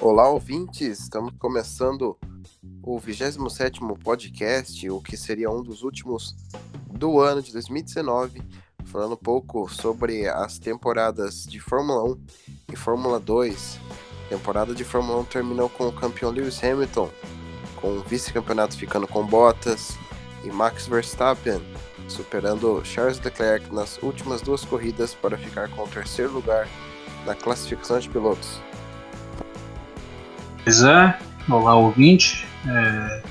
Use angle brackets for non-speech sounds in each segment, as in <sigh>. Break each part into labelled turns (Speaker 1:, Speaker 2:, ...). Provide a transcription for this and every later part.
Speaker 1: Olá, ouvintes! Estamos começando o 27 podcast, o que seria um dos últimos do ano de 2019, falando um pouco sobre as temporadas de Fórmula 1 e Fórmula 2. A temporada de Fórmula 1 terminou com o campeão Lewis Hamilton, com o vice-campeonato ficando com Bottas e Max Verstappen, superando Charles Leclerc nas últimas duas corridas para ficar com o terceiro lugar na classificação de pilotos.
Speaker 2: Pois é, olá ouvinte, é,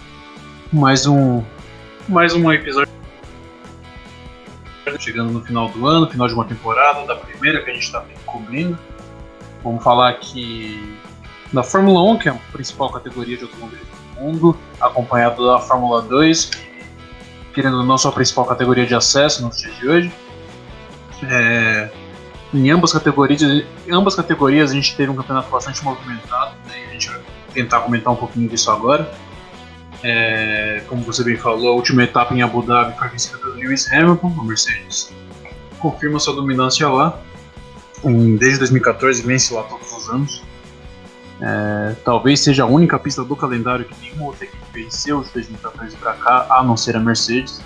Speaker 2: mais um mais um episódio chegando no final do ano, final de uma temporada, da primeira que a gente está cobrindo. Vamos falar aqui da Fórmula 1, que é a principal categoria de automóvel do mundo, acompanhado da Fórmula 2, que, querendo ou não, sua principal categoria de acesso nos dias de hoje. É, em ambas categorias, em ambas categorias a gente teve um campeonato bastante movimentado, né, a gente vai tentar comentar um pouquinho disso agora. É, como você bem falou, a última etapa em Abu Dhabi foi vencida pelo Lewis Hamilton, a Mercedes confirma sua dominância lá. Desde 2014 vence lá todos os anos. É, talvez seja a única pista do calendário que nenhuma outra equipe venceu de 2014 para cá, a não ser a Mercedes.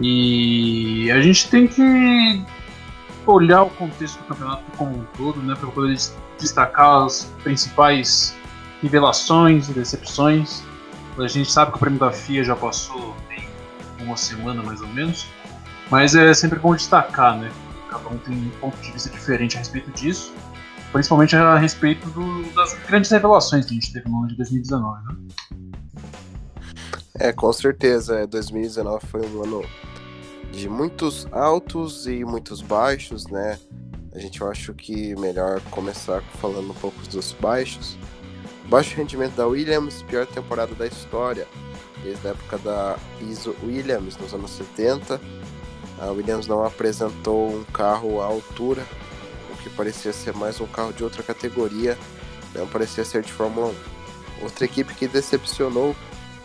Speaker 2: E a gente tem que olhar o contexto do campeonato como um todo, né, para poder destacar as principais revelações e decepções. A gente sabe que o prêmio da FIA já passou tem uma semana mais ou menos, mas é sempre bom destacar, né? Cada um tem um ponto de vista diferente a respeito disso, principalmente a respeito do, das grandes revelações que a gente teve no ano de 2019, né?
Speaker 1: É, com certeza. 2019 foi um ano de muitos altos e muitos baixos, né? A gente eu acho que melhor começar falando um pouco dos baixos. Baixo rendimento da Williams, pior temporada da história, desde a época da ISO Williams, nos anos 70. A Williams não apresentou um carro à altura, o que parecia ser mais um carro de outra categoria, não parecia ser de Fórmula 1. Outra equipe que decepcionou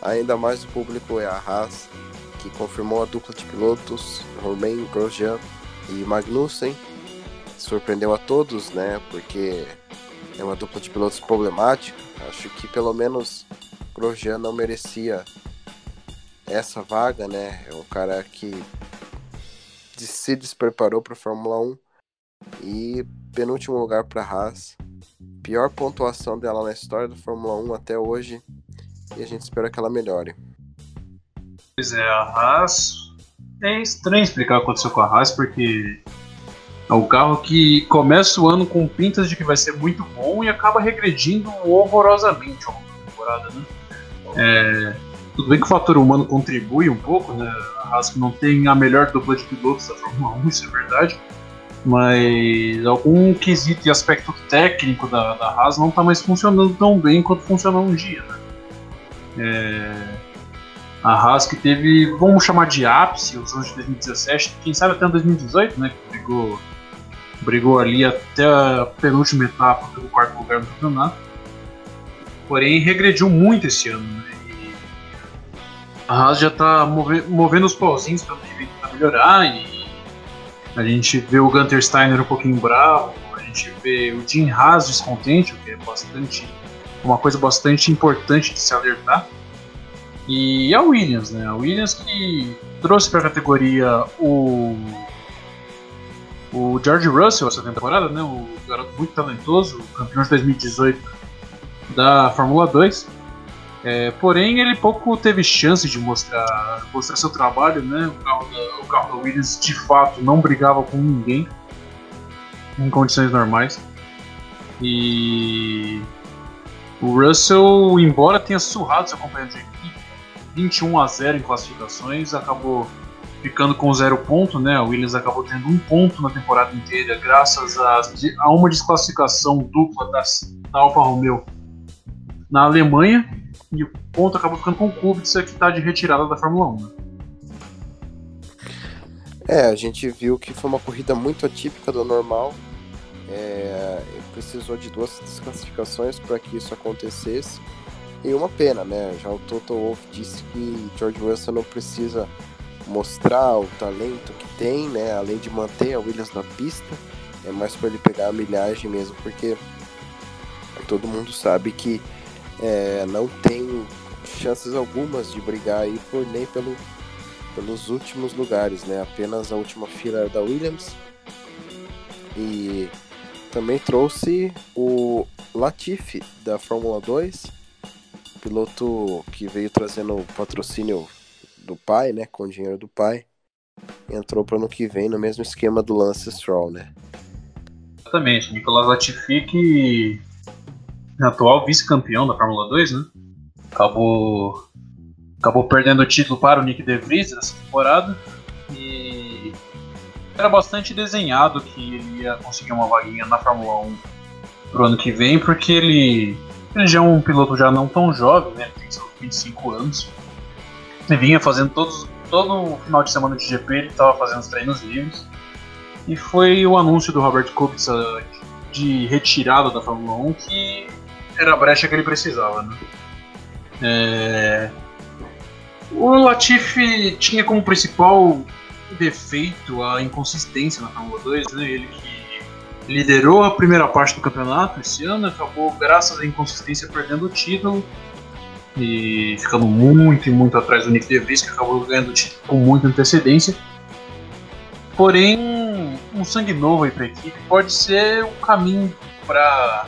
Speaker 1: ainda mais o público é a Haas, que confirmou a dupla de pilotos Romain Grosjean e Magnussen. Surpreendeu a todos, né? Porque é uma dupla de pilotos problemática. Acho que pelo menos Grosjean não merecia essa vaga, né? É um cara que se despreparou para a Fórmula 1 e penúltimo lugar para Haas. Pior pontuação dela na história da Fórmula 1 até hoje e a gente espera que ela melhore.
Speaker 2: Pois é, a Haas. É estranho explicar o que aconteceu com a Haas, porque é um carro que começa o ano com pintas de que vai ser muito bom e acaba regredindo horrorosamente ao longo da temporada, né? É, tudo bem que o fator humano contribui um pouco, né? A Haas não tem a melhor dupla de pilotos da Fórmula 1, <laughs> isso é verdade. Mas algum quesito e aspecto técnico da, da Haas não está mais funcionando tão bem quanto funcionou um dia, né? É, a Haas que teve, vamos chamar de ápice, os anos de 2017, quem sabe até 2018, né? Que brigou, brigou ali até a penúltima etapa pelo quarto lugar no campeonato. Porém, regrediu muito esse ano, né? E a Haas já está move, movendo os pauzinhos para melhorar e a gente vê o Gunter Steiner um pouquinho bravo, a gente vê o Jim Haas descontente, o que é bastante uma coisa bastante importante de se alertar. E a Williams, né? A Williams que trouxe para a categoria o o George Russell essa temporada, né? O garoto muito talentoso, campeão de 2018 da Fórmula 2. É, porém, ele pouco teve chance de mostrar, mostrar seu trabalho, né? O carro, da, o carro da Williams de fato não brigava com ninguém em condições normais. E o Russell, embora tenha surrado seu companheiro de 21 a 0 em classificações, acabou ficando com zero ponto, né? O Williams acabou tendo um ponto na temporada inteira, graças a, a uma desclassificação dupla das, da Alfa Romeo na Alemanha, e o ponto acabou ficando com o Kubica, que está de retirada da Fórmula 1. Né?
Speaker 1: É, a gente viu que foi uma corrida muito atípica do normal. É, precisou de duas desclassificações para que isso acontecesse. E uma pena, né? Já o Toto Wolff disse que George Russell não precisa mostrar o talento que tem, né? Além de manter a Williams na pista, é mais para ele pegar a milhagem mesmo, porque todo mundo sabe que é, não tem chances algumas de brigar aí por nem pelo, pelos últimos lugares, né? Apenas a última fila da Williams. E também trouxe o Latifi da Fórmula 2, piloto que veio trazendo o patrocínio do pai, né? Com o dinheiro do pai. Entrou para ano que vem no mesmo esquema do Lance Stroll, né?
Speaker 2: Exatamente, Nicolas Latifi que é atual vice-campeão da Fórmula 2, né? Acabou acabou perdendo o título para o Nick De Vries nessa temporada e era bastante desenhado que ele ia conseguir uma vaguinha na Fórmula 1 pro ano que vem, porque ele, ele já é um piloto já não tão jovem, né? Tem seus 25 anos. Ele vinha fazendo todos, todo final de semana de GP, ele estava fazendo os treinos livres. E foi o anúncio do Robert Kubica de retirada da Fórmula 1 que era a brecha que ele precisava. Né? É... O Latifi tinha como principal defeito a inconsistência na Fórmula 2, né? ele que liderou a primeira parte do campeonato esse ano, acabou, graças à inconsistência, perdendo o título e ficando muito e muito atrás do Nick DeVries, que acabou ganhando o título com muita antecedência. Porém, um sangue novo aí para a equipe pode ser um caminho para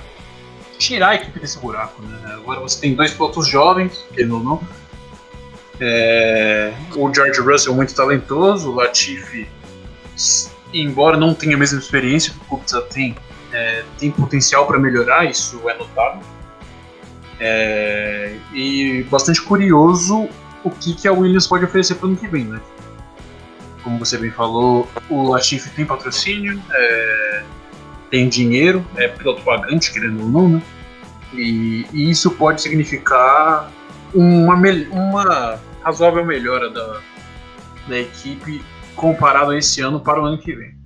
Speaker 2: tirar a equipe desse buraco. Né? Agora você tem dois pilotos jovens, querendo ou não. É, o George Russell muito talentoso, o Latifi, embora não tenha a mesma experiência que o Kubica tem, é, tem potencial para melhorar, isso é notável. É, e bastante curioso o que, que a Williams pode oferecer para o ano que vem, né? como você bem falou, o Latifi tem patrocínio, é, tem dinheiro, é piloto pagante, querendo ou não, né? E, e isso pode significar uma, uma razoável melhora da, da equipe comparado a esse ano para o ano que vem.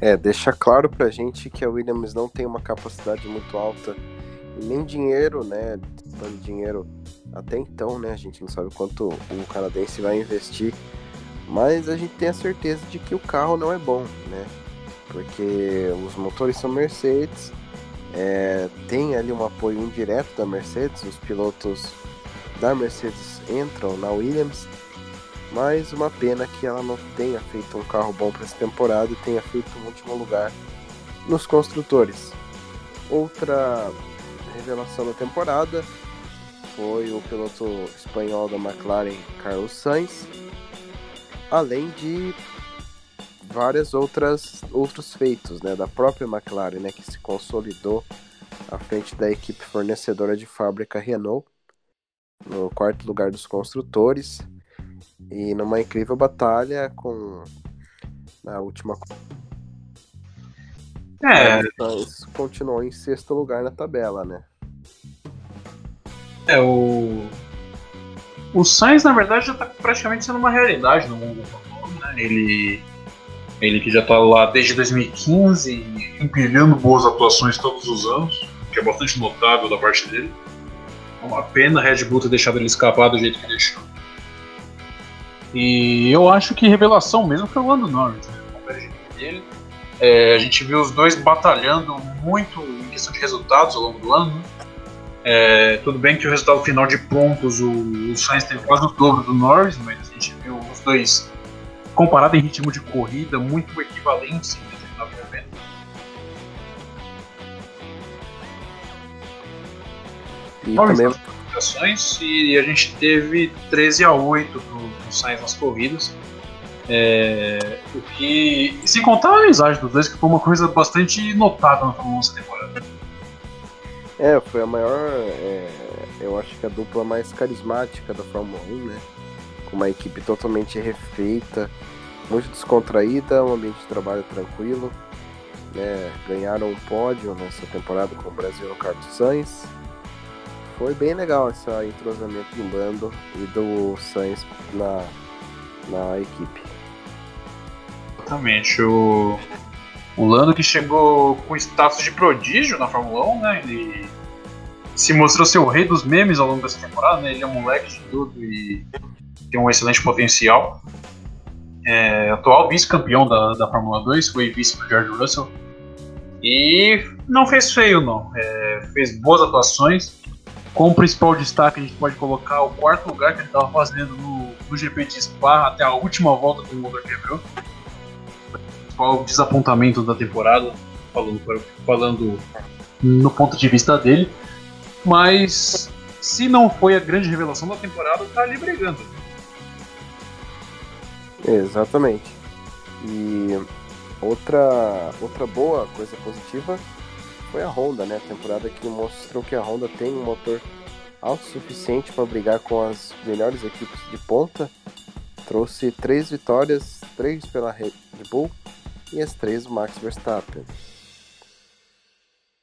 Speaker 1: É, deixa claro pra gente que a Williams não tem uma capacidade muito alta nem dinheiro, né? De dinheiro até então, né? A gente não sabe quanto o canadense vai investir, mas a gente tem a certeza de que o carro não é bom, né? Porque os motores são Mercedes, é, tem ali um apoio indireto da Mercedes, os pilotos da Mercedes entram na Williams, mas uma pena que ela não tenha feito um carro bom para essa temporada e tenha feito um último lugar nos construtores. Outra revelação da temporada foi o piloto espanhol da McLaren, Carlos Sainz, além de várias outras outros feitos, né, da própria McLaren, né, que se consolidou à frente da equipe fornecedora de fábrica Renault, no quarto lugar dos construtores, e numa incrível batalha com na última
Speaker 2: é,
Speaker 1: continuou em sexto lugar na tabela, né?
Speaker 2: É, o. O Sainz, na verdade, já está praticamente sendo uma realidade no mundo né? Ele. Ele que já está lá desde 2015, empilhando boas atuações todos os anos, que é bastante notável da parte dele. É uma pena a Red Bull ter deixado ele escapar do jeito que deixou. E eu acho que revelação mesmo foi o Lando Norris, né? dele. É, a gente viu os dois batalhando muito em questão de resultados ao longo do ano. Né? É, tudo bem que o resultado final de pontos, o, o Sainz teve quase o dobro do Norris, mas a gente viu os dois, comparado em ritmo de corrida, muito equivalentes em determinado momento. E Norris também... e a gente teve 13 a 8 pro, pro Sainz nas corridas. É, o que. Sem contar a amizade dos dois, que foi uma coisa bastante notável na Fórmula 1 temporada.
Speaker 1: É, foi a maior. É, eu acho que a dupla mais carismática da Fórmula 1, né? Com uma equipe totalmente refeita, muito descontraída, um ambiente de trabalho tranquilo. Né? Ganharam um pódio nessa temporada com o Brasil no Carlos Sainz. Foi bem legal esse entrosamento do Lando e do Sainz na, na equipe.
Speaker 2: Exatamente. O, o Lando que chegou com status de prodígio na Fórmula 1, né? Ele se mostrou ser o rei dos memes ao longo dessa temporada, né? Ele é um moleque de tudo e tem um excelente potencial. É, atual vice-campeão da, da Fórmula 2, foi vice pro George Russell. E não fez feio, não. É, fez boas atuações. Com o principal destaque, a gente pode colocar o quarto lugar que ele estava fazendo no, no, GP de Spa até a última volta que o motor quebrou. Qual o desapontamento da temporada, falando, falando no ponto de vista dele. Mas se não foi a grande revelação da temporada, tá ali brigando.
Speaker 1: Exatamente. E outra, outra boa coisa positiva foi a Honda, né? A temporada que mostrou que a Honda tem um motor autossuficiente para brigar com as melhores equipes de ponta. Trouxe três vitórias, três pela Red Bull e as três do Max Verstappen.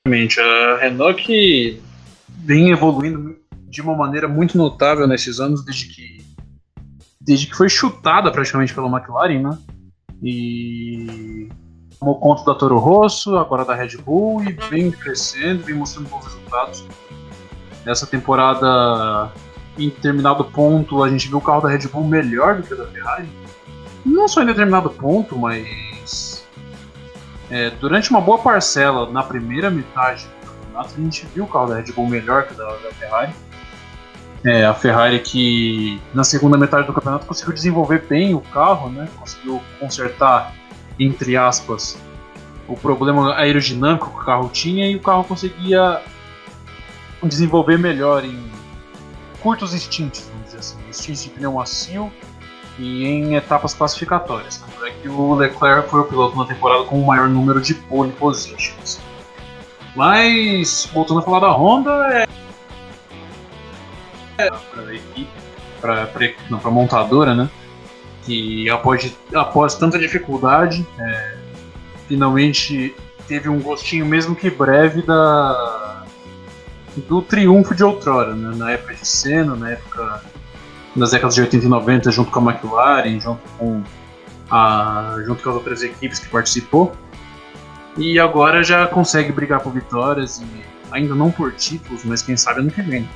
Speaker 2: Realmente, a Renault que vem evoluindo de uma maneira muito notável nesses anos, desde que desde que foi chutada praticamente pela McLaren, né? E tomou conta da Toro Rosso, agora da Red Bull, e vem crescendo, vem mostrando bons resultados. Nessa temporada, em determinado ponto, a gente viu o carro da Red Bull melhor do que o da Ferrari. Não só em determinado ponto, mas é, durante uma boa parcela, na primeira metade do campeonato, a gente viu o carro da Red Bull melhor que o da, da Ferrari. É, a Ferrari que na segunda metade do campeonato conseguiu desenvolver bem o carro, né? Conseguiu consertar entre aspas, o problema aerodinâmico que o carro tinha e o carro conseguia desenvolver melhor em curtos instintos, vamos dizer assim, instintos de pneu macio e em etapas classificatórias. Tanto é que o Leclerc foi o piloto na temporada com o maior número de pole positions. Mas, voltando a falar da Honda, é. para a equipe, para a montadora, né? Que após, após tanta dificuldade, é, finalmente teve um gostinho, mesmo que breve, da, do triunfo de outrora, né? na época de Senna, na época das décadas de 80 e 90, junto com a McLaren, junto com, a, junto com as outras equipes que participou. E agora já consegue brigar por vitórias, e ainda não por títulos, mas quem sabe ano que vem.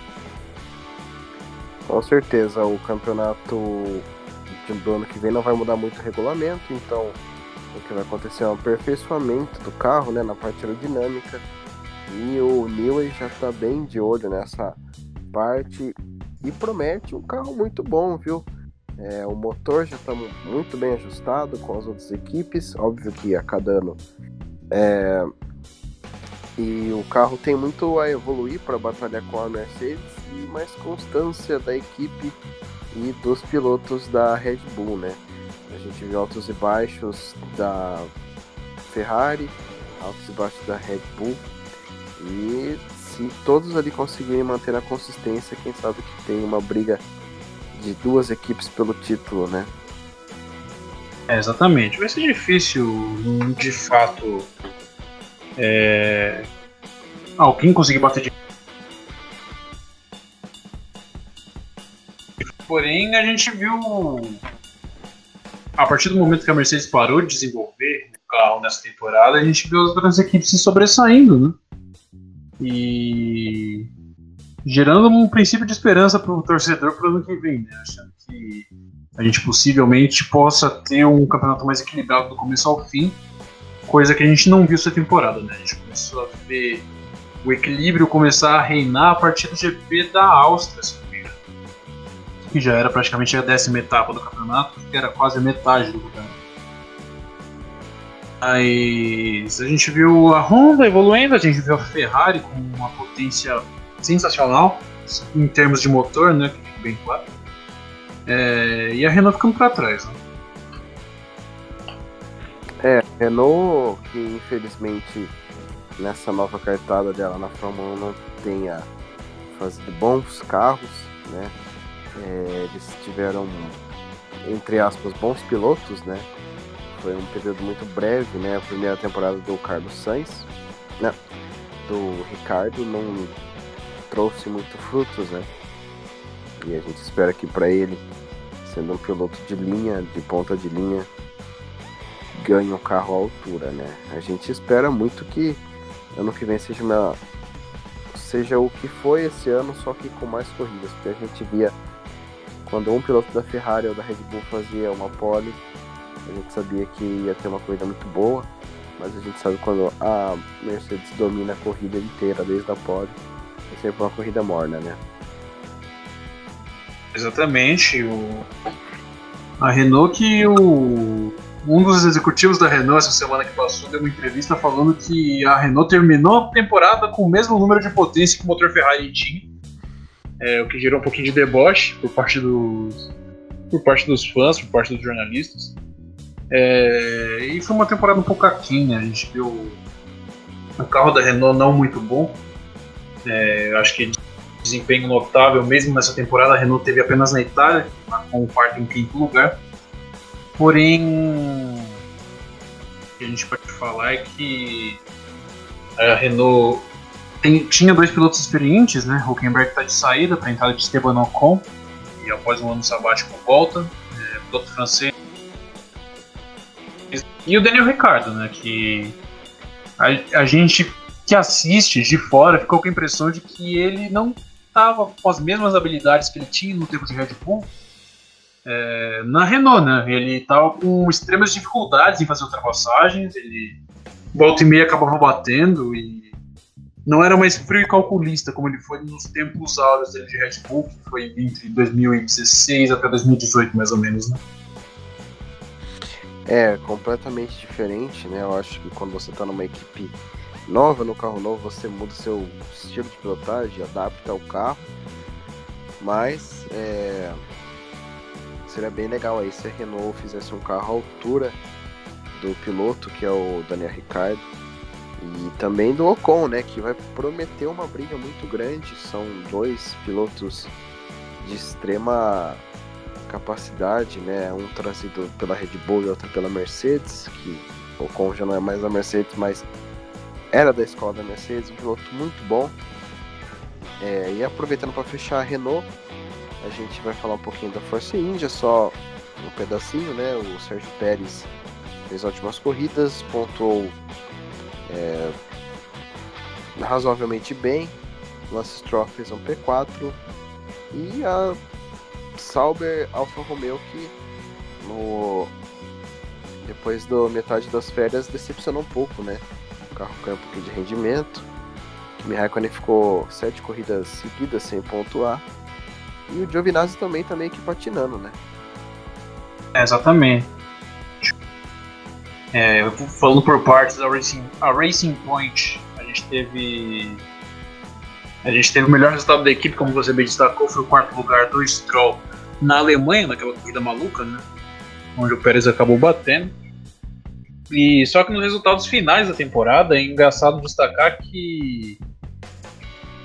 Speaker 1: Com certeza, o campeonato do ano que vem não vai mudar muito o regulamento, então o que vai acontecer é um aperfeiçoamento do carro, né, na parte aerodinâmica. E o Newey já está bem de olho nessa parte e promete um carro muito bom, viu? É, o motor já está muito bem ajustado com as outras equipes, óbvio que a cada ano. É, e o carro tem muito a evoluir para batalhar com a Mercedes e mais constância da equipe e dos pilotos da Red Bull, né? A gente viu altos e baixos da Ferrari, altos e baixos da Red Bull. E se todos ali conseguirem manter a consistência, quem sabe que tem uma briga de duas equipes pelo título, né?
Speaker 2: É, exatamente. Vai ser difícil, de fato, é... alguém conseguir bater de Porém, a gente viu. A partir do momento que a Mercedes parou de desenvolver o carro nessa temporada, a gente viu as outras equipes se sobressaindo, né? E. gerando um princípio de esperança para o torcedor para o ano que vem, né? Achando que a gente possivelmente possa ter um campeonato mais equilibrado do começo ao fim, coisa que a gente não viu essa temporada, né? A gente começou a ver o equilíbrio começar a reinar a partir do GP da Áustria, que já era praticamente a décima etapa do campeonato, que era quase a metade do campeonato. Mas a gente viu a Honda evoluindo, a gente viu a Ferrari com uma potência sensacional em termos de motor, né, que fica bem claro. É, e a Renault ficando para trás. Né?
Speaker 1: É, Renault que infelizmente nessa nova cartada dela na Fórmula 1 não tenha fazido bons carros, né? É, eles tiveram, entre aspas, bons pilotos, né? Foi um período muito breve, né? A primeira temporada do Carlos Sainz, né? Do Ricardo não trouxe muito frutos, né? E a gente espera que para ele, sendo um piloto de linha, de ponta de linha, ganhe um carro à altura, né? A gente espera muito que ano que vem seja uma seja o que foi esse ano, só que com mais corridas, porque a gente via quando um piloto da Ferrari ou da Red Bull fazia uma pole, a gente sabia que ia ter uma corrida muito boa. mas a gente sabe quando a Mercedes domina a corrida inteira, desde a pole, é sempre uma corrida morna, né?
Speaker 2: Exatamente. O... A Renault que o... um dos executivos da Renault essa semana que passou deu uma entrevista falando que a Renault terminou a temporada com o mesmo número de potência que o motor Ferrari tinha. É, o que gerou um pouquinho de deboche por parte dos por parte dos fãs, por parte dos jornalistas. É, e foi uma temporada um pouco aquém, né? A gente viu o carro da Renault não muito bom. É, acho que desempenho notável mesmo nessa temporada. A Renault teve apenas na Itália, com o quarto e o quinto lugar. Porém, o que a gente pode falar é que a Renault tem, tinha dois pilotos experientes, né? Huckenberg está de saída para a entrada de Esteban Ocon e após um ano sabático volta. É, piloto francês e o Daniel Ricardo, né? Que a, a gente que assiste de fora ficou com a impressão de que ele não estava com as mesmas habilidades que ele tinha no tempo de Red Bull é, na Renault, né? Ele estava com extremas dificuldades em fazer ultrapassagens, ele volta e meia acabava batendo e não era mais frio e calculista como ele foi nos tempos áureos dele de Red Bull, que foi entre 2016 até 2018 mais ou menos, né?
Speaker 1: É, completamente diferente, né? Eu acho que quando você tá numa equipe nova, no carro novo, você muda seu estilo de pilotagem, adapta o carro. Mas é, seria bem legal aí se a Renault fizesse um carro à altura do piloto, que é o Daniel Ricciardo, e também do Ocon, né? Que vai prometer uma briga muito grande. São dois pilotos de extrema capacidade, né? Um trazido pela Red Bull e outro pela Mercedes, que o Ocon já não é mais da Mercedes, mas era da escola da Mercedes, um piloto muito bom. É, e aproveitando para fechar a Renault, a gente vai falar um pouquinho da Force India, só um pedacinho, né? O Sérgio Pérez fez ótimas corridas, pontuou é, razoavelmente bem. Lance Stroll fez um P4 e a Sauber Alfa Romeo que no depois da metade das férias decepcionou um pouco, né? O carro caiu um pouquinho de rendimento. Kimi Raikkonen ficou sete corridas seguidas sem pontuar. E o Giovinazzi também tá meio que patinando, né?
Speaker 2: É, exatamente. É, falando por partes, a Racing, a Racing Point, a gente teve. A gente teve o melhor resultado da equipe, como você bem destacou, foi o quarto lugar do Stroll na Alemanha, naquela corrida maluca, né? Onde o Pérez acabou batendo. E só que nos resultados finais da temporada é engraçado destacar que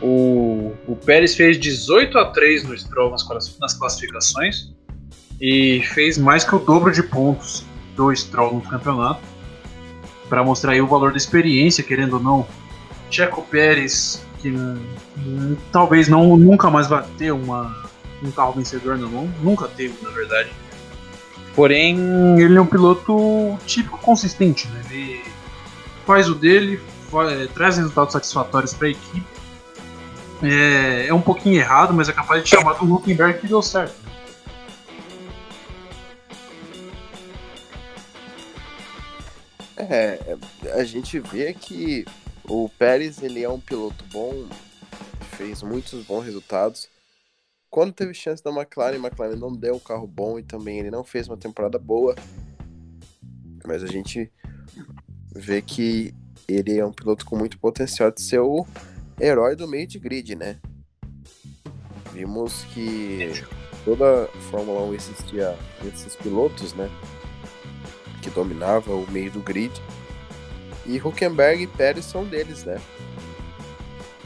Speaker 2: o, o Pérez fez 18 a 3 no Stroll nas, nas classificações e fez mais que o dobro de pontos do Stroll no campeonato para mostrar aí o valor da experiência, querendo ou não. Checo Pérez, que hum, talvez não nunca mais vai ter uma um carro vencedor no mundo, nunca teve, na verdade. Porém, ele é um piloto típico consistente, né? Ele faz o dele, faz, traz resultados satisfatórios para a equipe. É, é, um pouquinho errado, mas é capaz de chamar do Huckenberg que deu certo.
Speaker 1: É, a gente vê que o Pérez ele é um piloto bom, fez muitos bons resultados, quando teve chance da McLaren, a McLaren não deu um carro bom e também ele não fez uma temporada boa. Mas a gente vê que ele é um piloto com muito potencial de ser o herói do meio de grid, né? Vimos que toda a Fórmula 1 existia esses pilotos, né? Que dominava o meio do grid. E Huckenberg e Pérez são deles, né?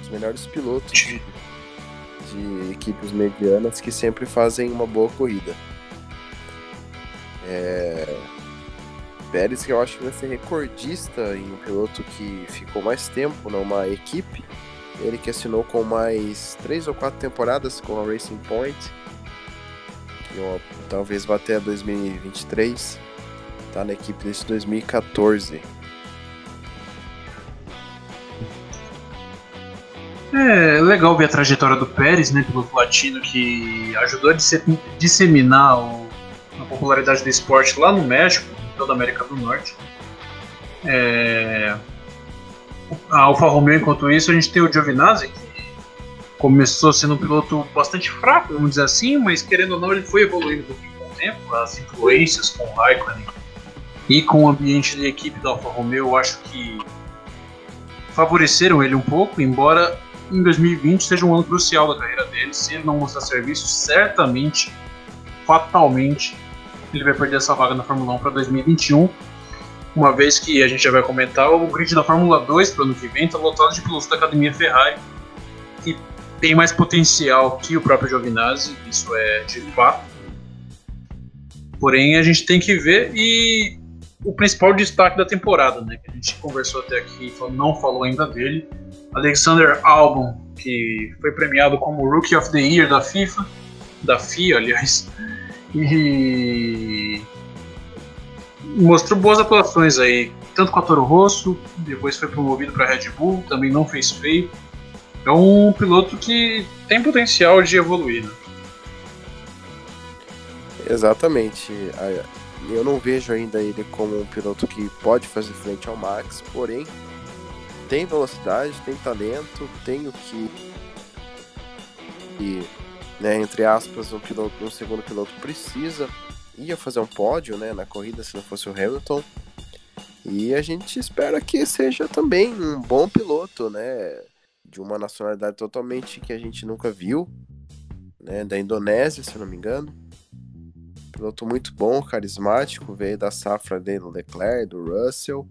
Speaker 1: Os melhores pilotos de de equipes medianas que sempre fazem uma boa corrida. É... Pérez, que eu acho que vai ser recordista em um piloto que ficou mais tempo numa equipe. Ele que assinou com mais três ou quatro temporadas com a Racing Point. Que talvez vá até 2023. Tá na equipe desde 2014.
Speaker 2: É legal ver a trajetória do Pérez, né, piloto latino, que ajudou a disseminar o, a popularidade do esporte lá no México, em toda a América do Norte. É... A Alfa Romeo, enquanto isso, a gente tem o Giovinazzi, que começou sendo um piloto bastante fraco, vamos dizer assim, mas querendo ou não, ele foi evoluindo com o tempo, as influências com o Raikkonen e com o ambiente de equipe da Alfa Romeo, eu acho que favoreceram ele um pouco, embora em 2020 seja um ano crucial da carreira dele. Se ele não mostrar serviço, certamente, fatalmente, ele vai perder essa vaga na Fórmula 1 para 2021. Uma vez que a gente já vai comentar, o grid da Fórmula 2 para o ano que vem está lotado de pilotos da academia Ferrari, que tem mais potencial que o próprio Giovinazzi, isso é de fato. Porém, a gente tem que ver e o principal destaque da temporada, né, que a gente conversou até aqui, não falou ainda dele, Alexander Albon, que foi premiado como Rookie of the Year da FIFA, da FIA, aliás, e mostrou boas atuações aí, tanto com a Toro Rosso, depois foi promovido para Red Bull, também não fez feio. É um piloto que tem potencial de evoluir. Né?
Speaker 1: Exatamente. Eu não vejo ainda ele como um piloto que pode fazer frente ao Max, porém tem velocidade, tem talento, tem o que e, né, entre aspas, um piloto, um segundo piloto precisa. Ia fazer um pódio, né, na corrida se não fosse o Hamilton. E a gente espera que seja também um bom piloto, né, de uma nacionalidade totalmente que a gente nunca viu, né, da Indonésia, se não me engano. Piloto muito bom, carismático, veio da safra dele do Leclerc, do Russell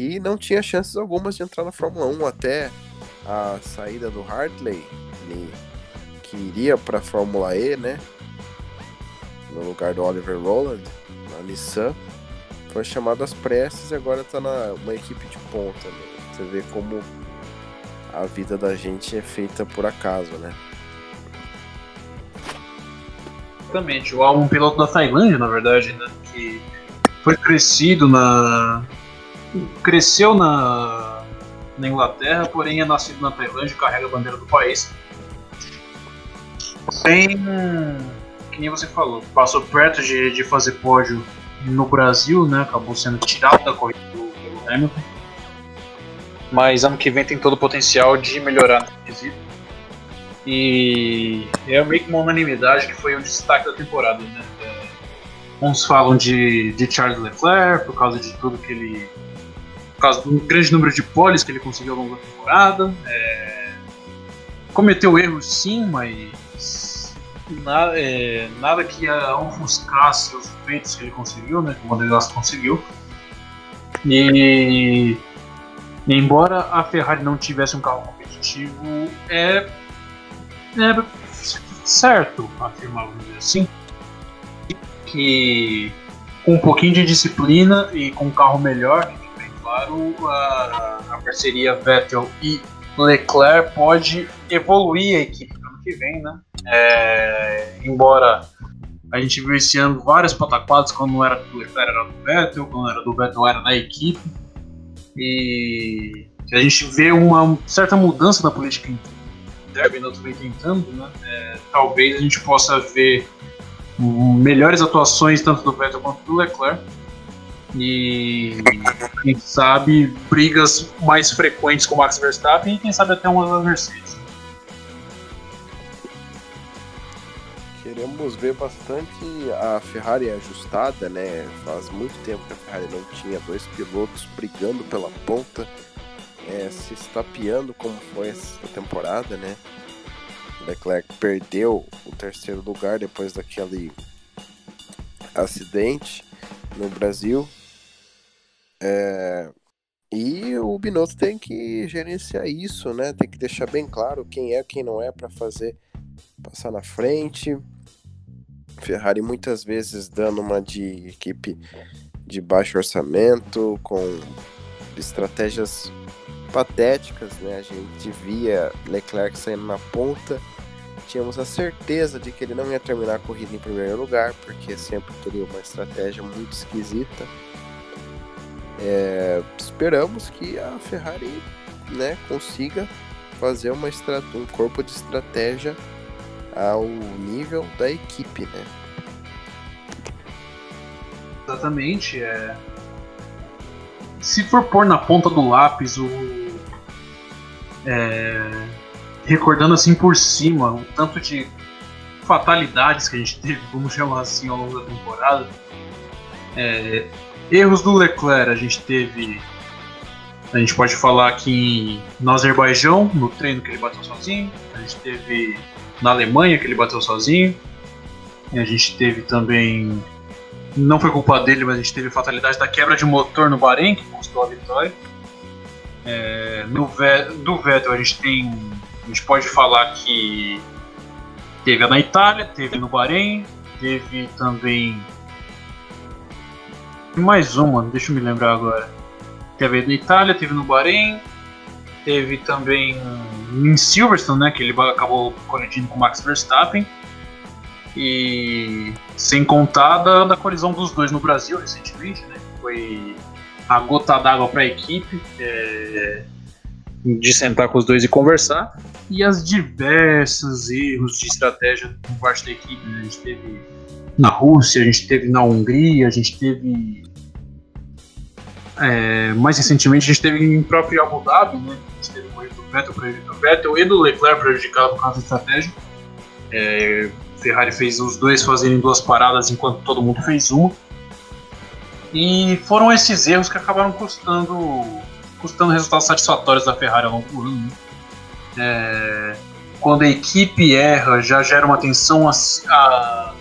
Speaker 1: que não tinha chances algumas de entrar na Fórmula 1 até a saída do Hartley, que iria para a Fórmula E, né? No lugar do Oliver Rowland, na Nissan. Foi chamado às pressas e agora está na uma equipe de ponta. Né? Você vê como a vida da gente é feita por acaso, né?
Speaker 2: Exatamente. O álbum piloto da Tailândia, na verdade, né? Que foi crescido na, cresceu na, na Inglaterra, porém é nascido na Tailândia e carrega a bandeira do país. Tem, que nem você falou, passou perto de, de fazer pódio no Brasil, né? Acabou sendo tirado da corrida do, Hamilton. Mas ano que vem tem todo o potencial de melhorar no quesito. E é meio que uma unanimidade que foi o destaque da temporada, né? Uns falam de, de Charles Leclerc por causa de tudo que ele por causa do grande número de poles que ele conseguiu ao longo da temporada. É... Cometeu erros sim, mas nada, é... nada que ofuscasse os feitos que ele conseguiu, né? Que o Monegasco conseguiu. E embora a Ferrari não tivesse um carro competitivo, é, é certo afirmar, vamos dizer assim, que com um pouquinho de disciplina e com um carro melhor, claro, a, a parceria Vettel e Leclerc pode evoluir a equipe no ano que vem, né? É, embora a gente viu esse ano várias pataquadas quando não era do Leclerc era do Vettel, quando era do Vettel era da equipe. E a gente vê uma certa mudança na política interna, eu também tentando, né? É, talvez a gente possa ver melhores atuações tanto do Vettel quanto do Leclerc e quem sabe brigas mais frequentes com o Max Verstappen e quem sabe até uma das Mercedes.
Speaker 1: Queremos ver bastante a Ferrari ajustada, né? Faz muito tempo que a Ferrari não tinha dois pilotos brigando pela ponta, é, se estapeando como foi essa temporada, né? Leclerc perdeu o terceiro lugar depois daquele acidente no Brasil é, e o Binotto tem que gerenciar isso, né? Tem que deixar bem claro quem é, quem não é para fazer passar na frente. Ferrari muitas vezes dando uma de equipe de baixo orçamento, com estratégias patéticas, né? A gente via Leclerc saindo na ponta, tínhamos a certeza de que ele não ia terminar a corrida em primeiro lugar, porque sempre teria uma estratégia muito esquisita. É, esperamos que a Ferrari né, consiga fazer uma um corpo de estratégia ao nível da equipe, né?
Speaker 2: Exatamente. É... se for pôr na ponta do lápis o. É, recordando assim por cima o tanto de fatalidades que a gente teve, vamos chamar assim, ao longo da temporada. É, erros do Leclerc, a gente teve. A gente pode falar aqui no Azerbaijão, no treino que ele bateu sozinho. A gente teve na Alemanha que ele bateu sozinho. A gente teve também. Não foi culpa dele, mas a gente teve fatalidade da quebra de motor no Bahrein, que custou a vitória. É, no, do Vettel a gente tem. A gente pode falar que teve na Itália, teve no Bahrein, teve também. Mais uma, deixa eu me lembrar agora. Teve na Itália, teve no Bahrein, teve também em Silverstone, né, que ele acabou colidindo com o Max Verstappen. E sem contar da, da colisão dos dois no Brasil recentemente, né? Foi a gota d'água para a equipe é, de sentar com os dois e conversar. E as diversas erros de estratégia por parte da equipe. Né? A gente teve na Rússia, a gente teve na Hungria, a gente teve. É, mais recentemente, a gente teve em próprio Abu Dhabi, né? A gente teve o erro do Vettel, do Vettel e do Leclerc prejudicado por causa da estratégia. É, Ferrari fez os dois fazerem duas paradas enquanto todo mundo fez uma. E foram esses erros que acabaram custando, custando resultados satisfatórios da Ferrari ao longo do ano. Né? É, quando a equipe erra, já gera uma tensão a, a,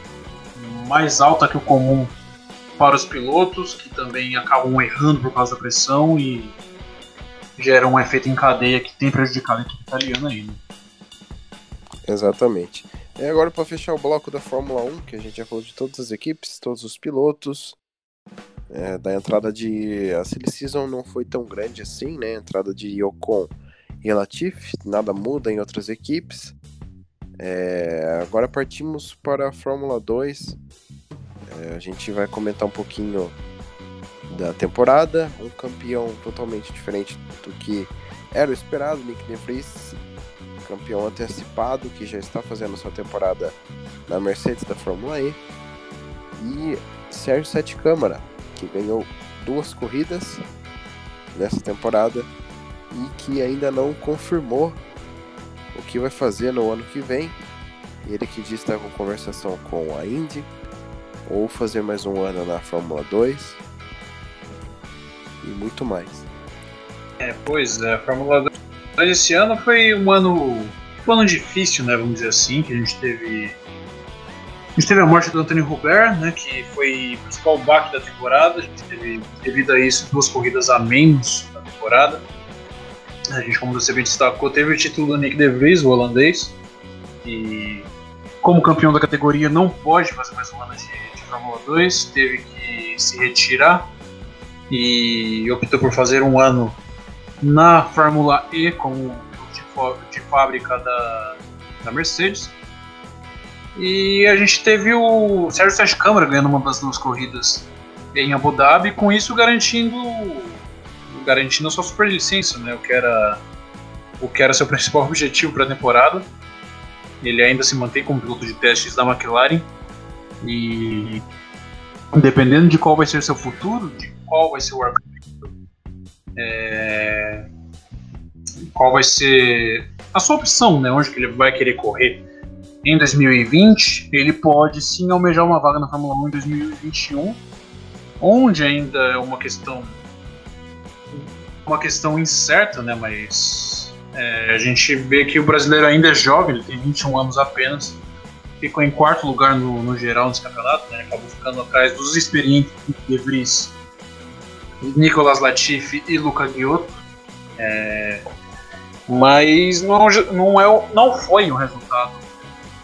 Speaker 2: mais alta que o comum para os pilotos, que também acabam errando por causa da pressão e gera um efeito em cadeia que tem prejudicado a equipe italiana aí. Né?
Speaker 1: Exatamente. E agora para fechar o bloco da Fórmula 1, que a gente já falou de todas as equipes, todos os pilotos. É, da entrada de. A Silly Season não foi tão grande assim, né? A entrada de Ocon e Latifi, nada muda em outras equipes. É, agora partimos para a Fórmula 2. É, a gente vai comentar um pouquinho da temporada. Um campeão totalmente diferente do que era o esperado, Nick De campeão antecipado que já está fazendo sua temporada na Mercedes da Fórmula E. E Sérgio Sete Câmara, que ganhou duas corridas nessa temporada e que ainda não confirmou o que vai fazer no ano que vem. Ele que diz estar com conversação com a Indy ou fazer mais um ano na Fórmula 2 e muito mais.
Speaker 2: É, pois é, a Fórmula 2 mas esse ano foi um ano, um ano difícil, né? Vamos dizer assim, que a gente teve. Gente teve a morte do Anthony Robert, né? Que foi o principal baque da temporada. A gente teve, devido a isso, duas corridas a menos na temporada. A gente, como você bem destacou, teve o título do Nick De Vries, o holandês. E como campeão da categoria não pode fazer mais um ano de, de Fórmula 2, teve que se retirar e optou por fazer um ano na Fórmula E como de, de fábrica da, da Mercedes. E a gente teve o Sérgio Sérgio Câmara ganhando uma das duas corridas em Abu Dhabi, com isso garantindo garantindo a sua superlicença, né? O que era o que era seu <laughs> principal objetivo para a temporada. Ele ainda se mantém como piloto de testes da McLaren e dependendo de qual vai ser seu futuro, de qual vai ser o é, qual vai ser a sua opção, né? Onde que ele vai querer correr em 2020, ele pode sim almejar uma vaga na Fórmula 1 em 2021, onde ainda é uma questão uma questão incerta, né? Mas é, a gente vê que o brasileiro ainda é jovem, ele tem 21 anos apenas, ficou em quarto lugar no, no geral nesse campeonato, né? Acabou ficando atrás dos experientes De Vries Nicolas Latifi e Luca Ghiotto. É, mas não, não, é, não foi um resultado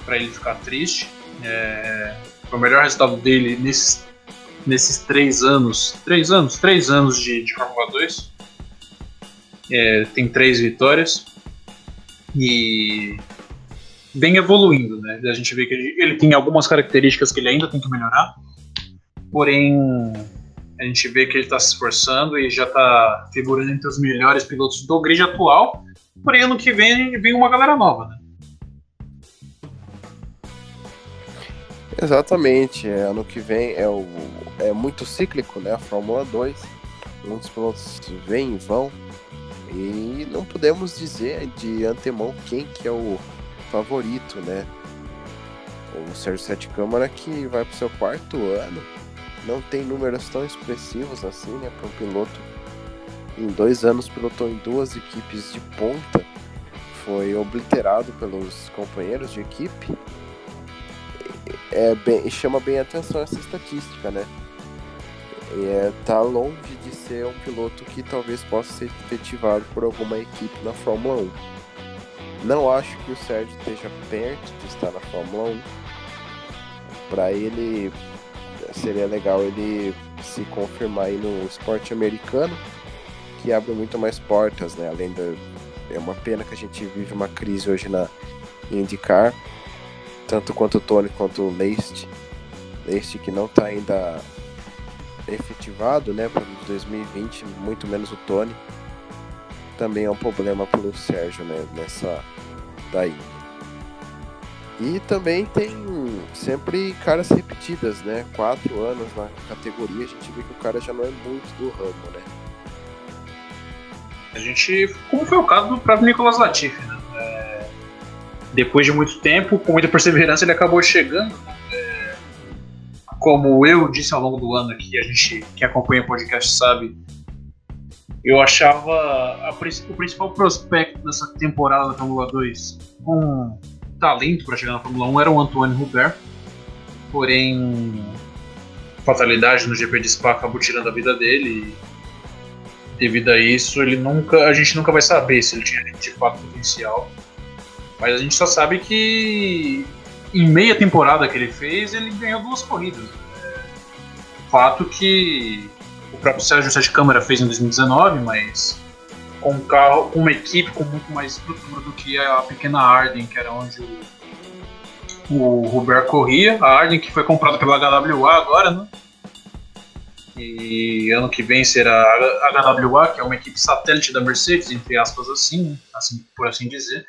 Speaker 2: para ele ficar triste. É, o melhor resultado dele nesses, nesses três anos. Três anos? Três anos de, de Fórmula 2. É, tem três vitórias. E vem evoluindo, né? A gente vê que ele, ele tem algumas características que ele ainda tem que melhorar. Porém, a gente vê que ele está se esforçando e já está figurando entre os melhores pilotos do grid atual. Porém, ano que vem vem uma galera nova, né?
Speaker 1: Exatamente, é, ano que vem é, o, é muito cíclico, né? A Fórmula 2. muitos pilotos vêm e vão, e não podemos dizer de antemão quem que é o favorito, né? O Sérgio Sete Câmara que vai para o seu quarto ano, não tem números tão expressivos assim, né? Para um piloto em dois anos pilotou em duas equipes de ponta, foi obliterado pelos companheiros de equipe. É bem, chama bem atenção essa estatística, né? É, tá longe de ser um piloto que talvez possa ser efetivado por alguma equipe na Fórmula 1. Não acho que o Sérgio esteja perto de estar na Fórmula 1. Para ele seria legal ele se confirmar aí no esporte americano, que abre muito mais portas, né? Além da é uma pena que a gente vive uma crise hoje na IndyCar, tanto quanto o Tony quanto o Leist. Leist que não está ainda efetivado, né, para 2020, muito menos o Tony. Também é um problema para o Sérgio, né, nessa daí. E também tem sempre caras repetidas, né? Quatro anos na categoria, a gente vê que o cara já não é muito do ramo, né?
Speaker 2: A gente, como foi o caso do próprio Nicolas Latifi, né? Depois de muito tempo, com muita perseverança, ele acabou chegando. É, como eu disse ao longo do ano aqui, a gente que acompanha o podcast sabe, eu achava a, o principal prospecto dessa temporada da Fórmula 2 com talento para chegar na Fórmula 1 era o Antoine Hubert. Porém, fatalidade no GP de Spa acabou tirando a vida dele devido a isso, ele nunca, a gente nunca vai saber se ele tinha de fato potencial. Mas a gente só sabe que em meia temporada que ele fez, ele ganhou duas corridas. Fato que o próprio Sérgio Sete Câmara fez em 2019, mas com um carro, com uma equipe com muito mais estrutura do que a pequena Arden, que era onde o, o Robert corria. A Arden que foi comprada pela HWA agora, né? E ano que vem será a HWA, que é uma equipe satélite da Mercedes, entre aspas, assim, né? assim por assim dizer.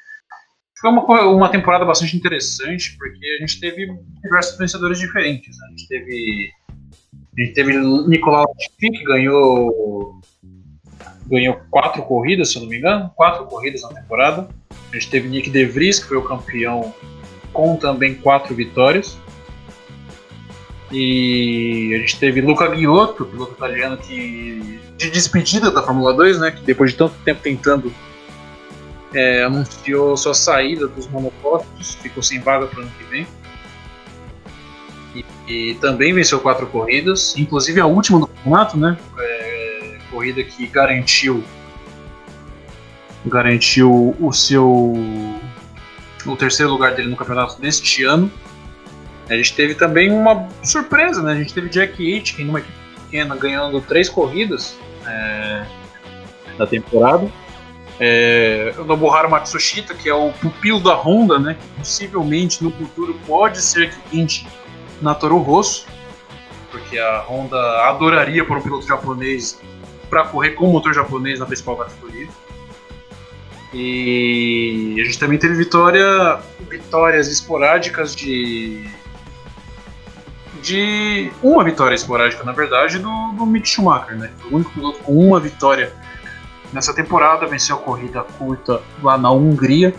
Speaker 2: Foi uma, uma temporada bastante interessante, porque a gente teve diversos vencedores diferentes. Né? A gente teve. A gente teve Nicolau Latifi, que ganhou. Ganhou quatro corridas, se eu não me engano. Quatro corridas na temporada. A gente teve Nick De Vries, que foi o campeão, com também quatro vitórias. E a gente teve Luca Ghiotto, piloto italiano que de despedida da Fórmula 2, né, que depois de tanto tempo tentando é, anunciou sua saída dos monopostos, ficou sem vaga para o ano que vem. E, e, também venceu quatro corridas, inclusive a última do campeonato, né, é, corrida que garantiu garantiu o seu o terceiro lugar dele no campeonato deste ano a gente teve também uma surpresa, né? A gente teve Jack Aitken numa equipe pequena ganhando três corridas é, da temporada. É, o Nobuharu Matsushita, que é o pupilo da Honda, né? Que possivelmente no futuro pode ser que pinte na Toro Rosso, porque a Honda adoraria por um piloto japonês para correr com motor japonês na principal categoria. E a gente também teve vitória, vitórias esporádicas de de uma vitória esporádica, na verdade, do, do Mick Schumacher, né? O único piloto com uma vitória nessa temporada, venceu a corrida curta lá na Hungria.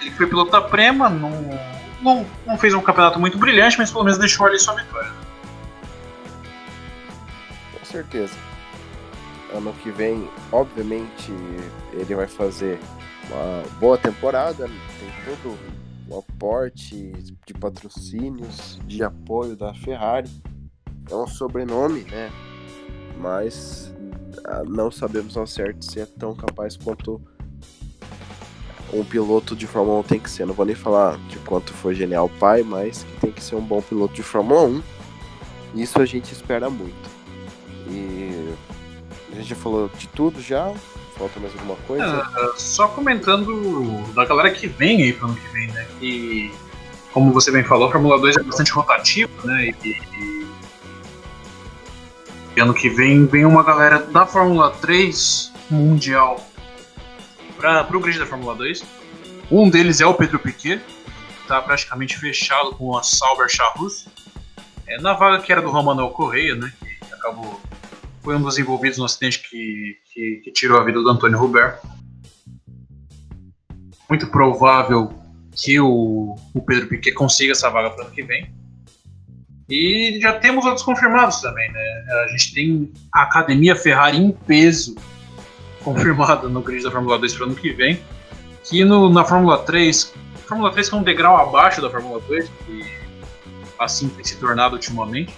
Speaker 2: Ele foi piloto da Prema, não, não, não fez um campeonato muito brilhante, mas pelo menos deixou ali sua vitória.
Speaker 1: Com certeza. Ano que vem, obviamente, ele vai fazer uma boa temporada, tem todo o aporte de patrocínios, de apoio da Ferrari. É um sobrenome, né? Mas não sabemos ao certo se é tão capaz quanto um piloto de Fórmula 1 tem que ser. Não vou nem falar de quanto foi genial o pai, mas que tem que ser um bom piloto de Fórmula 1. Isso a gente espera muito. E a gente já falou de tudo já. Falta mais alguma coisa?
Speaker 2: É, só comentando da galera que vem aí pro ano que vem, né? Que, como você bem falou, a Fórmula 2 é bastante rotativa, né? E, e ano que vem vem uma galera da Fórmula 3 mundial para pro grid da Fórmula 2. Um deles é o Pedro Piquet, tá praticamente fechado com a Sauber Charrus. É, na vaga que era do Romanuel Correia, né? Que acabou foi um dos envolvidos no acidente que, que, que tirou a vida do Antônio Hubert. Muito provável que o, o Pedro Piquet consiga essa vaga para o ano que vem. E já temos outros confirmados também, né? A gente tem a Academia Ferrari em peso confirmada no grid da Fórmula 2 para o ano que vem. Que no, na Fórmula 3, Fórmula 3 que é um degrau abaixo da Fórmula 2, que assim tem se tornado ultimamente.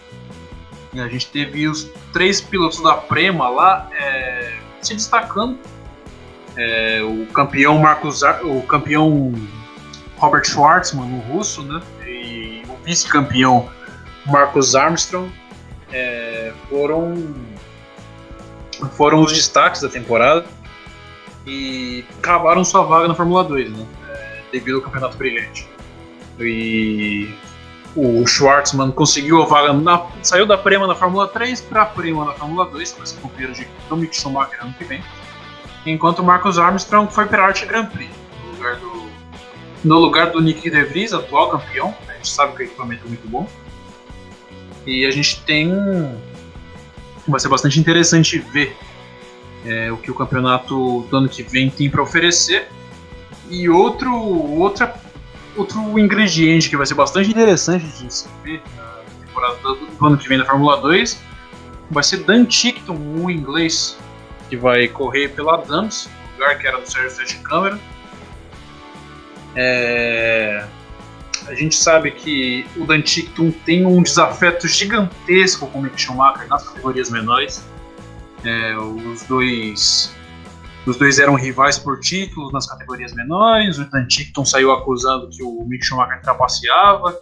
Speaker 2: E a gente teve os três pilotos da Prema lá é, se destacando. É, o campeão Marcos o campeão Robert Schwartzman, o russo, né? E o vice-campeão Marcus Armstrong é, foram foram os destaques da temporada e cavaram sua vaga na Fórmula 2, né? É, devido ao campeonato brilhante. E o Schwartzman conseguiu a vaga, na, saiu da Prema na Fórmula 3 para a Prema na Fórmula 2, vai ser companheiro de Mick Schumacher ano que vem. Enquanto o Marcus Armstrong foi para a Arte Grand Prix, no lugar do, no lugar do Nick De Vries, atual campeão. A gente sabe que o equipamento é muito bom. E a gente tem. Vai ser bastante interessante ver é, o que o campeonato do ano que vem tem para oferecer. E outro, outra, outro ingrediente que vai ser bastante interessante de se ver na temporada do, do ano que vem da Fórmula 2 vai ser Dan Tickton, um inglês, que vai correr pela Dams, lugar que era do Sérgio Sete Câmara. É, a gente sabe que o Dan Tickton tem um desafeto gigantesco com o Mick Schumacher nas categorias menores. É, os dois os dois eram rivais por títulos nas categorias menores. O Dan Tickton saiu acusando que o Mick Schumacher trapaceava.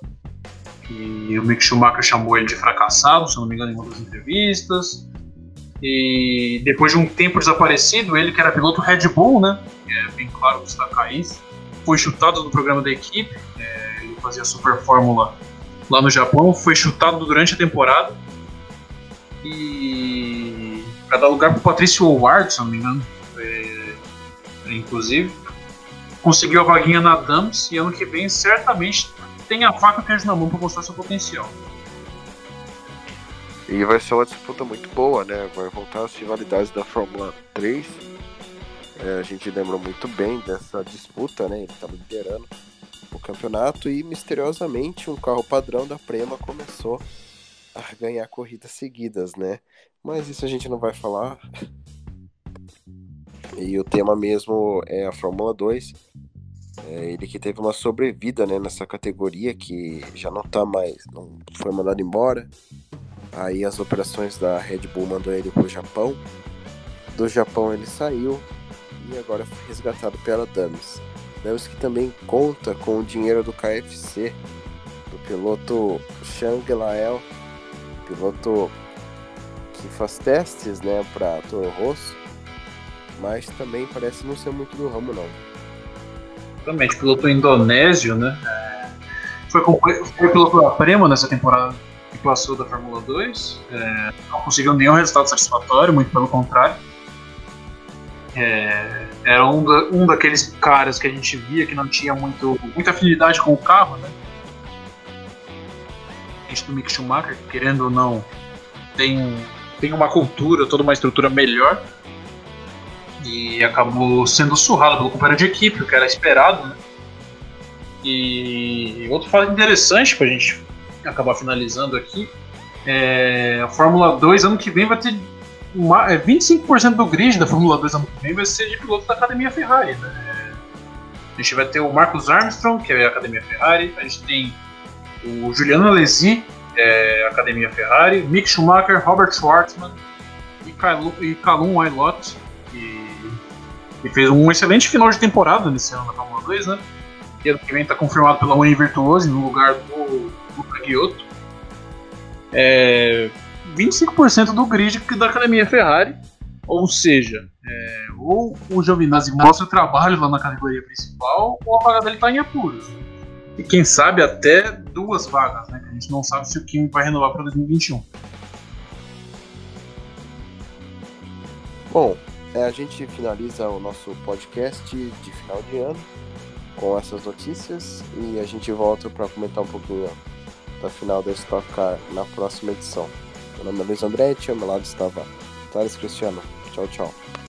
Speaker 2: E o Mick Schumacher chamou ele de fracassado, se não me engano, em uma das entrevistas. E depois de um tempo desaparecido, ele que era piloto Red Bull, né? É bem claro destacar isso. Foi chutado do programa da equipe. É, fazia Super Fórmula lá no Japão, foi chutado durante a temporada. E para dar lugar para o Patrício Howard, se não me engano, é, inclusive, conseguiu a vaguinha na Dams e ano que vem certamente tem a faca que na mão para mostrar seu potencial.
Speaker 1: E vai ser uma disputa muito boa, né? Vai voltar as rivalidades da Fórmula 3. É, a gente lembra muito bem dessa disputa, né? Ele estava liderando o campeonato e misteriosamente um carro padrão da Prema começou a ganhar corridas seguidas, né? Mas isso a gente não vai falar. E o tema mesmo é a Fórmula 2. É ele que teve uma sobrevida né, nessa categoria que já não tá mais, não foi mandado embora. Aí as operações da Red Bull mandou ele pro Japão. Do Japão ele saiu e agora foi resgatado pela Dames. Sabemos que também conta com o dinheiro do KFC, do piloto Shang Lael, piloto que faz testes né, para Toro Rosso, mas também parece não ser muito do ramo, não.
Speaker 2: Exatamente, piloto indonésio, né? É, foi, foi piloto da Prema nessa temporada que passou da Fórmula 2. É, não conseguiu nenhum resultado satisfatório, muito pelo contrário. É, era um, da, um daqueles caras que a gente via que não tinha muito, muita afinidade com o carro, né? A do Mick Schumacher, querendo ou não, tem, tem uma cultura, toda uma estrutura melhor. E acabou sendo surrado pelo companheiro de equipe, o que era esperado, né? E outro fato interessante pra gente acabar finalizando aqui é a Fórmula 2 ano que vem vai ter uma, é, 25% do grid da Fórmula 2 ano que vem vai ser de piloto da Academia Ferrari. Né? A gente vai ter o Marcus Armstrong, que é a Academia Ferrari, a gente tem o Juliano Alesi, é, Academia Ferrari, Mick Schumacher, Robert Schwartzman e, Calum, e Calum Wailot, que, que, fez um excelente final de temporada nesse ano na Fórmula 2, né? E ano que vem está confirmado pela Uni Virtuosi no lugar do Luca Giotto. É, 25% do grid da Academia Ferrari. Ou seja, é, ou o Giovinazzi mostra o trabalho lá na categoria principal, ou a vaga dele está em apuros. E quem sabe até duas vagas, né? Que a gente não sabe se o Kim vai renovar para 2021.
Speaker 1: Bom, é, a gente finaliza o nosso podcast de final de ano com essas notícias e a gente volta para comentar um pouquinho da final da Stock Car na próxima edição. Meu nome é Luiz Andretti, ao meu lado estava comentários, Cristiano. Tchau, tchau.